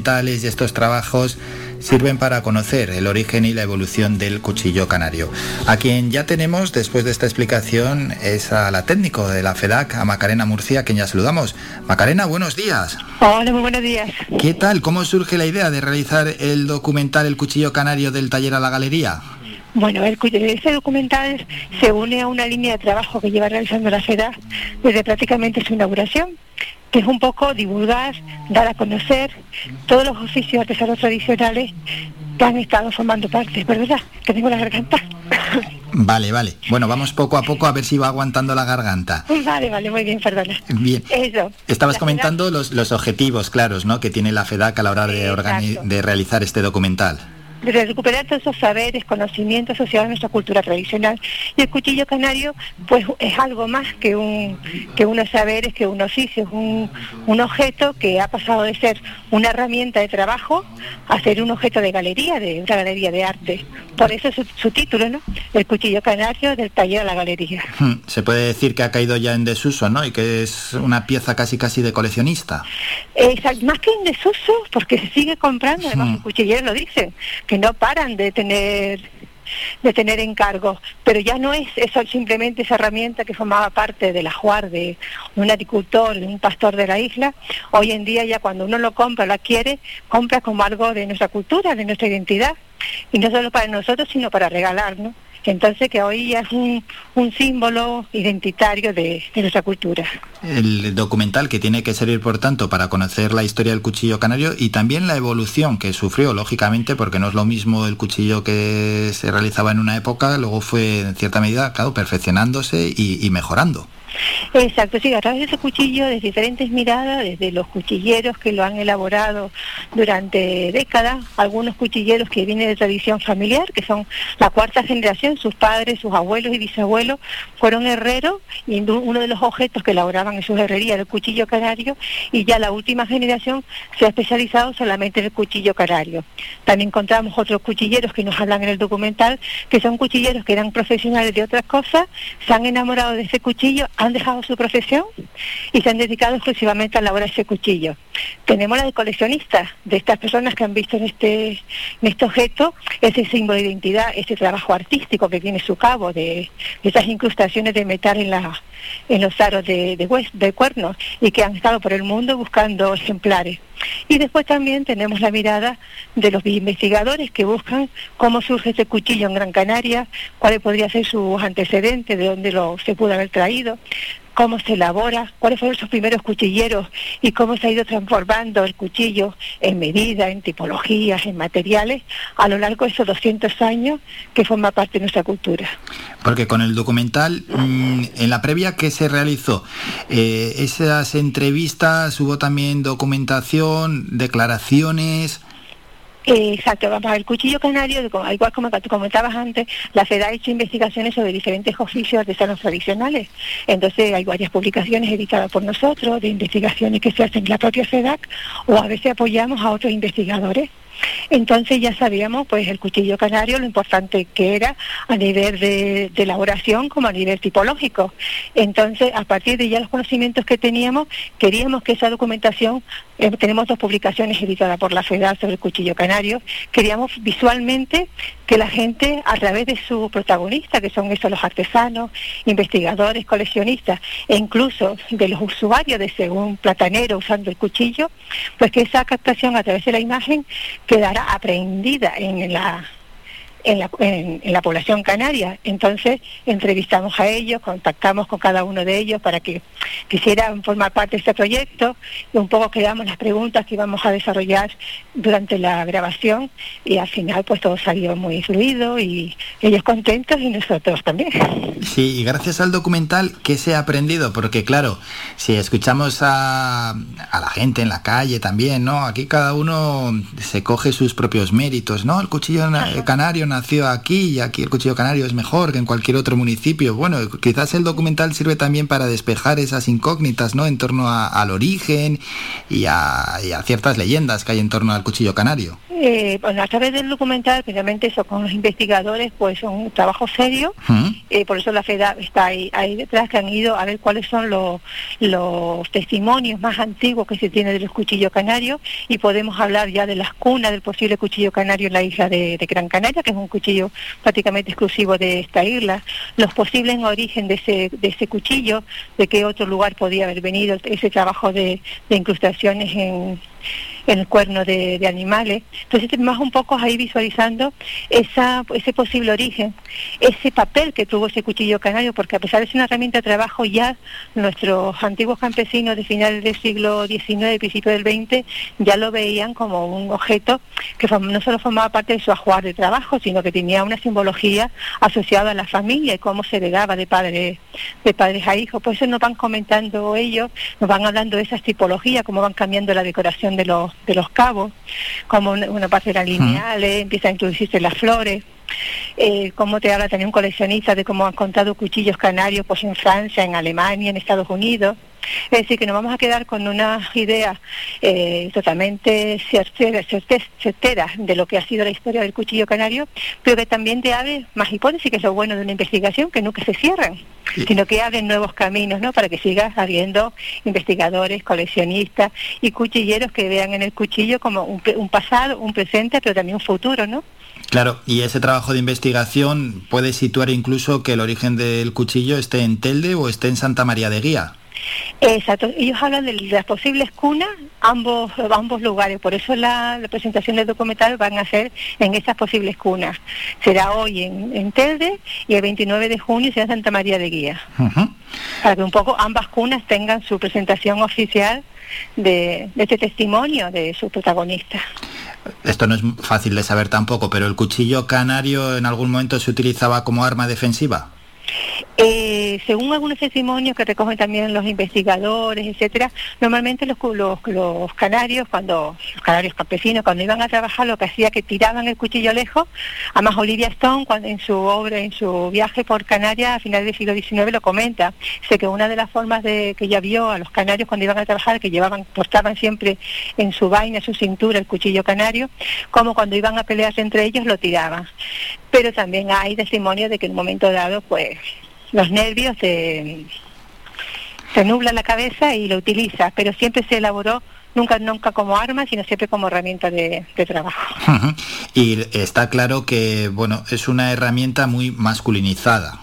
y estos trabajos sirven para conocer el origen y la evolución del cuchillo canario. A quien ya tenemos, después de esta explicación, es a la técnico de la FEDAC, a Macarena Murcia, a quien ya saludamos. Macarena, buenos días. Hola, muy buenos días. ¿Qué tal? ¿Cómo surge la idea de realizar el documental El cuchillo canario del taller a la galería? Bueno, el, este documental se une a una línea de trabajo que lleva realizando la FEDAC desde prácticamente su inauguración que es un poco divulgar, dar a conocer todos los oficios artesanos tradicionales que han estado formando parte, ¿verdad? Que tengo la garganta. Vale, vale. Bueno, vamos poco a poco a ver si va aguantando la garganta. Vale, vale, muy bien, perdona. Bien. Eso. Estabas comentando los, los, objetivos claros, ¿no? Que tiene la FEDAC a la hora de, de realizar este documental de recuperar todos esos saberes, conocimientos asociados a nuestra cultura tradicional. Y el cuchillo canario, pues es algo más que un que unos saberes, que un oficio, un, un objeto que ha pasado de ser una herramienta de trabajo a ser un objeto de galería, de una galería de arte. Por eso su, su título, ¿no? El cuchillo canario del taller a la galería. Hmm, se puede decir que ha caído ya en desuso, ¿no? Y que es una pieza casi casi de coleccionista. Exacto, más que en desuso, porque se sigue comprando, además hmm. los cuchilleros lo dicen, que no paran de tener de tener encargos, pero ya no es eso simplemente esa herramienta que formaba parte del ajuar de un agricultor, un pastor de la isla. Hoy en día ya cuando uno lo compra, lo adquiere, compra como algo de nuestra cultura, de nuestra identidad, y no solo para nosotros, sino para regalar, ¿no? Entonces que hoy es un, símbolo identitario de, nuestra cultura. El documental que tiene que servir, por tanto, para conocer la historia del cuchillo canario y también la evolución que sufrió, lógicamente, porque no es lo mismo el cuchillo que se realizaba en una época, luego fue, en cierta medida, claro, perfeccionándose y mejorando. Exacto, sí, a través de ese cuchillo, de diferentes miradas, desde los cuchilleros que lo han elaborado durante décadas, algunos cuchilleros que vienen de tradición familiar, que son la cuarta generación, sus padres, sus abuelos y bisabuelos fueron herreros y uno de los objetos que elaboraban en sus herrerías era el cuchillo canario y ya la última generación se ha especializado solamente en el cuchillo canario. También encontramos otros cuchilleros que nos hablan en el documental, que son cuchilleros que eran profesionales de otras cosas, se han enamorado de ese cuchillo, han dejado su profesión y se han dedicado exclusivamente a elaborar ese cuchillo. Tenemos la de coleccionistas, de estas personas que han visto en este, en este objeto ese símbolo de identidad, ese trabajo artístico que tiene su cabo, de, esas incrustaciones de metal en, la, en los aros de, de, de cuernos y que han estado por el mundo buscando ejemplares. Y después también tenemos la mirada de los investigadores que buscan cómo surge ese cuchillo en Gran Canaria, cuáles podría ser sus antecedentes, de dónde lo, se pudo haber traído, cómo se elabora, cuáles fueron sus primeros cuchilleros y cómo se ha ido transformando el cuchillo en medida, en tipologías, en materiales, a lo largo de esos 200 años que forma parte de nuestra cultura. Porque con el documental, mm, en la previa que se realizó, eh, esas entrevistas, hubo también documentación, declaraciones, exacto, vamos, el cuchillo canario, igual como tú comentabas antes, la FEDA ha hecho investigaciones sobre diferentes oficios artesanos tradicionales. Entonces hay varias publicaciones editadas por nosotros, de investigaciones que se hacen en la propia FEDAC, o a veces apoyamos a otros investigadores. Entonces ya sabíamos pues el cuchillo canario lo importante que era a nivel de, elaboración como a nivel tipológico. Entonces a partir de ya los conocimientos que teníamos queríamos que esa documentación, eh, tenemos dos publicaciones editadas por la FEDAR sobre el cuchillo canario, queríamos visualmente que la gente a través de su protagonista, que son esos los artesanos, investigadores, coleccionistas e incluso de los usuarios de según platanero usando el cuchillo, pues que esa captación a través de la imagen quedará aprendida en la en la, en, la, población canaria. Entonces entrevistamos a ellos, contactamos con cada uno de ellos para que quisieran formar parte de este proyecto y un poco quedamos las preguntas que íbamos a desarrollar durante la grabación y al final pues todo salió muy fluido y ellos contentos y nosotros también. Sí, y gracias al documental, ¿qué se ha aprendido? Porque claro, si escuchamos a, a la gente en la calle también, ¿no? Aquí cada uno se coge sus propios méritos, ¿no? El cuchillo canario nació aquí y aquí el cuchillo canario es mejor que en cualquier otro municipio. Bueno, quizás el documental sirve también para despejar esas incógnitas, ¿no? En torno al origen y a, ciertas leyendas que hay en torno al cuchillo canario. Eh, a través del documental, finalmente eso con los investigadores, pues son un trabajo serio eh, por eso la FEDA está ahí, ahí detrás, que han ido a ver cuáles son los, los testimonios más antiguos que se tiene de los cuchillos canarios y podemos hablar ya de las cunas del posible cuchillo canario en la isla de, Gran Canaria, que es un cuchillo prácticamente exclusivo de esta isla, los posibles origen de ese, de ese cuchillo, de qué otro lugar podía haber venido ese trabajo de incrustaciones en en el cuerno de, animales. Entonces, más un poco ahí visualizando esa, ese posible origen, ese papel que tuvo ese cuchillo canario, porque a pesar de ser una herramienta de trabajo, ya nuestros antiguos campesinos de finales del siglo XIX principio del XX ya lo veían como un objeto que no solo formaba parte de su ajuar de trabajo, sino que tenía una simbología asociada a la familia y cómo se heredaba de padres de padres a hijos. Por eso nos van comentando ellos, nos van hablando de esas tipologías, cómo van cambiando la decoración de los, de los cabos, como una, parte de lineales, empieza a introducirse las flores. Eh, como te habla también un coleccionista de cómo han contado cuchillos canarios pues en Francia, en Alemania, en Estados Unidos. Es decir, que nos vamos a quedar con una idea eh, totalmente certera, de lo que ha sido la historia del cuchillo canario, pero que también te abre más hipótesis, que es lo bueno de una investigación, que nunca se cierran, sino que abren nuevos caminos, ¿no? Para que siga habiendo investigadores, coleccionistas y cuchilleros que vean en el cuchillo como un, un pasado, un presente, pero también un futuro, ¿no? Claro, y ese trabajo de investigación puede situar incluso que el origen del cuchillo esté en Telde o esté en Santa María de Guía. Exacto, ellos hablan de las posibles cunas, ambos, ambos lugares, por eso la, presentación del documental van a ser en esas posibles cunas. Será hoy en, Telde y el 29 de junio será en Santa María de Guía. Para que un poco ambas cunas tengan su presentación oficial de, de este testimonio de su protagonista. Esto no es fácil de saber tampoco, pero el cuchillo canario en algún momento se utilizaba como arma defensiva. Eh, según algunos testimonios que recogen también los investigadores, etcétera, normalmente los, canarios, cuando los canarios campesinos, cuando iban a trabajar, lo que hacía que tiraban el cuchillo lejos. Además, Olivia Stone, cuando en su obra, en su viaje por Canarias a finales del siglo XIX, lo comenta. Sé que una de las formas que ella vio a los canarios cuando iban a trabajar, que llevaban, portaban siempre en su vaina, en su cintura, el cuchillo canario, como cuando iban a pelearse entre ellos, lo tiraban. Pero también hay testimonios de que en un momento dado, pues los nervios se, se nubla la cabeza y lo utiliza, pero siempre se elaboró nunca nunca como arma, sino siempre como herramienta de trabajo. Y está claro que bueno es una herramienta muy masculinizada.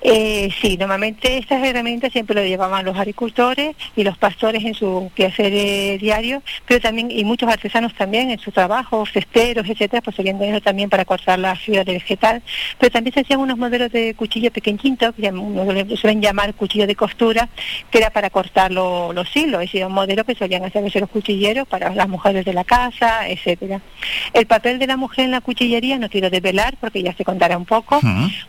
Eh, sí, normalmente estas herramientas siempre lo llevaban los agricultores y los pastores en su quehacer eh, diario, pero también, y muchos artesanos también en su trabajo, cesteros, etcétera, pues de eso también para cortar la fibra de vegetal, pero también se hacían unos modelos de cuchillo pequeñitos, que suelen llamar cuchillo de costura, que era para cortar los hilos, es decir, un modelo que solían hacer los cuchilleros para las mujeres de la casa, etcétera. El papel de la mujer en la cuchillería no quiero desvelar porque ya se contará un poco,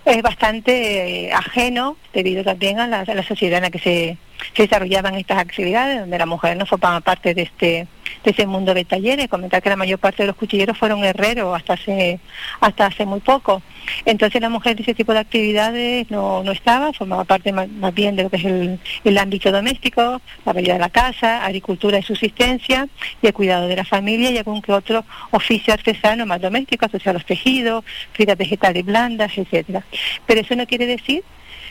es bastante eh, ajeno debido también a la, sociedad en la que se, desarrollaban estas actividades, donde la mujer no formaba parte de este de ese mundo de talleres, comentar que la mayor parte de los cuchilleros fueron herreros hasta hace hasta hace muy poco. Entonces la mujer de ese tipo de actividades no, no estaba, formaba parte más, bien de lo que es el, el, ámbito doméstico, la vida de la casa, agricultura y subsistencia, y el cuidado de la familia y algún que otro oficio artesano más doméstico, asociado a los tejidos, fibras vegetales blandas, etcétera. Pero eso no quiere decir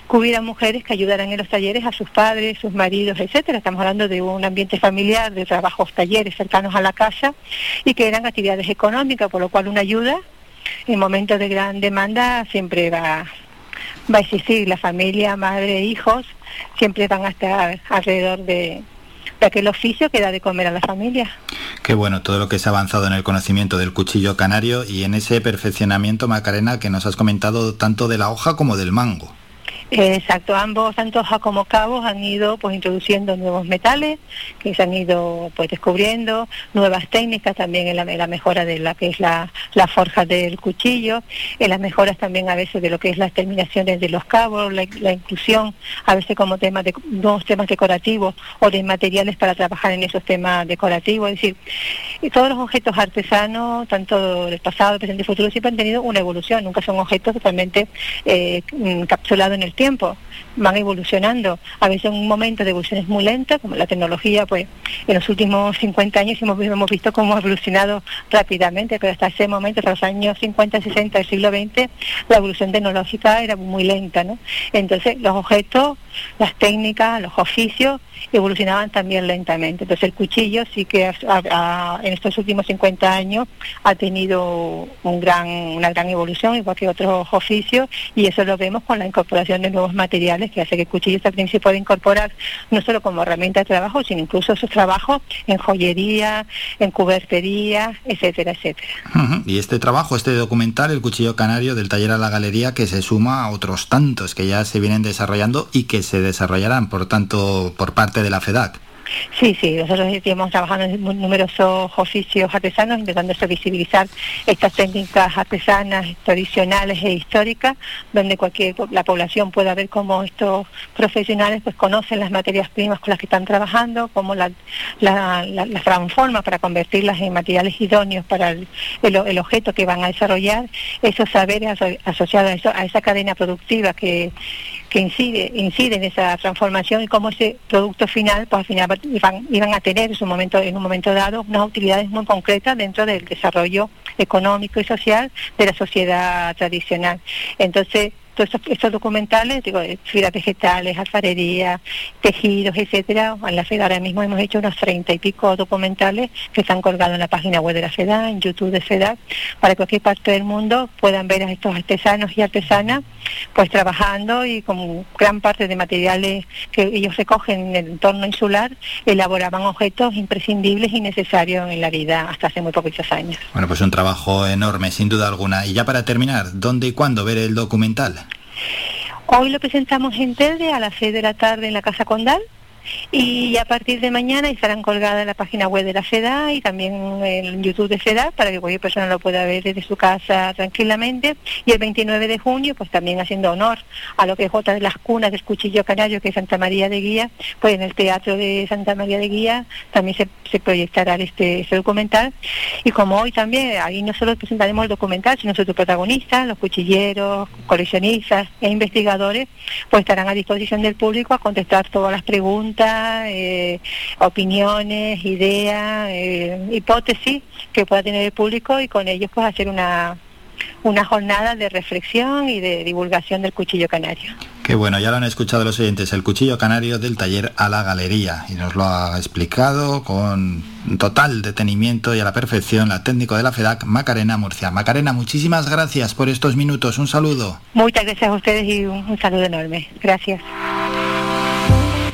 que hubiera mujeres que ayudaran en los talleres a sus padres, sus maridos, etcétera. Estamos hablando de un ambiente familiar, de trabajos, talleres cercanos a la casa y que eran actividades económicas, por lo cual una ayuda en momentos de gran demanda siempre va, va a existir. La familia, madre, hijos, siempre van a estar alrededor de, de aquel oficio que da de comer a la familia. Qué bueno todo lo que se ha avanzado en el conocimiento del cuchillo canario y en ese perfeccionamiento, Macarena, que nos has comentado tanto de la hoja como del mango. Exacto, ambos, tanto hoja como cabos, han ido pues introduciendo nuevos metales que se han ido pues descubriendo, nuevas técnicas también en la, mejora de la que es la, forja del cuchillo, en las mejoras también a veces de lo que es las terminaciones de los cabos, la, inclusión a veces como temas de nuevos temas decorativos o de materiales para trabajar en esos temas decorativos, es decir, todos los objetos artesanos, tanto del pasado, presente y futuro, siempre han tenido una evolución, nunca son objetos totalmente eh, encapsulados en el tiempo, van evolucionando. A veces un momento de evolución es muy lenta, como la tecnología, pues en los últimos 50 años hemos, visto cómo ha evolucionado rápidamente, pero hasta ese momento, hasta los años 50, 60 del siglo XX, la evolución tecnológica era muy lenta, ¿no? Entonces los objetos, las técnicas, los oficios evolucionaban también lentamente. Entonces el cuchillo sí que en estos últimos 50 años ha tenido un gran, una gran evolución, igual que otros oficios, y eso lo vemos con la incorporación de nuevos materiales que hace que el cuchillo también se pueda incorporar no solo como herramienta de trabajo, sino incluso sus trabajos en joyería, en cubertería, etcétera, etcétera. Y este trabajo, este documental, El Cuchillo Canario del taller a la galería, que se suma a otros tantos que ya se vienen desarrollando y que se desarrollarán, por tanto, por parte de la FEDAC. Sí, sí, nosotros estamos trabajando en numerosos oficios artesanos, intentando visibilizar estas técnicas artesanas tradicionales e históricas, donde cualquier la población pueda ver cómo estos profesionales pues conocen las materias primas con las que están trabajando, cómo las la, transforman para convertirlas en materiales idóneos para el, el, objeto que van a desarrollar, esos saberes asociados a, eso, a esa cadena productiva que, incide, incide en esa transformación y cómo ese producto final, pues al final iban, iban a tener en, su momento, en un momento dado unas utilidades muy concretas dentro del desarrollo económico y social de la sociedad tradicional. Entonces, todos estos, documentales, digo, fibras vegetales, alfarería, tejidos, etcétera. En la FEDA ahora mismo hemos hecho unos treinta y pico documentales que están colgados en la página web de la FEDA, en YouTube de FEDA, para que cualquier parte del mundo puedan ver a estos artesanos y artesanas pues trabajando y con gran parte de materiales que ellos recogen en el entorno insular, elaboraban objetos imprescindibles y necesarios en la vida hasta hace muy poquitos años. Bueno, pues un trabajo enorme, sin duda alguna. Y ya para terminar, ¿dónde y cuándo ver el documental? Hoy lo presentamos en Telde a las 6 de la tarde en la Casa Condal y a partir de mañana estarán colgadas en la página web de la FEDA y también en YouTube de FEDA para que cualquier persona lo pueda ver desde su casa tranquilamente. Y el 29 de junio, pues también haciendo honor a lo que es otra de las cunas del cuchillo canario, que es Santa María de Guía, pues en el Teatro de Santa María de Guía también se, proyectará este, este, documental. Y como hoy también, ahí no solo presentaremos el documental, sino sus protagonistas, los cuchilleros, coleccionistas e investigadores, pues estarán a disposición del público a contestar todas las preguntas eh, opiniones, ideas, eh, hipótesis que pueda tener el público y con ellos pues hacer una, una jornada de reflexión y de divulgación del cuchillo canario. Qué bueno, ya lo han escuchado los oyentes, el cuchillo canario del taller a la galería y nos lo ha explicado con total detenimiento y a la perfección la técnico de la FEDAC, Macarena Murcia. Macarena, muchísimas gracias por estos minutos, un saludo. Muchas gracias a ustedes y un saludo enorme. Gracias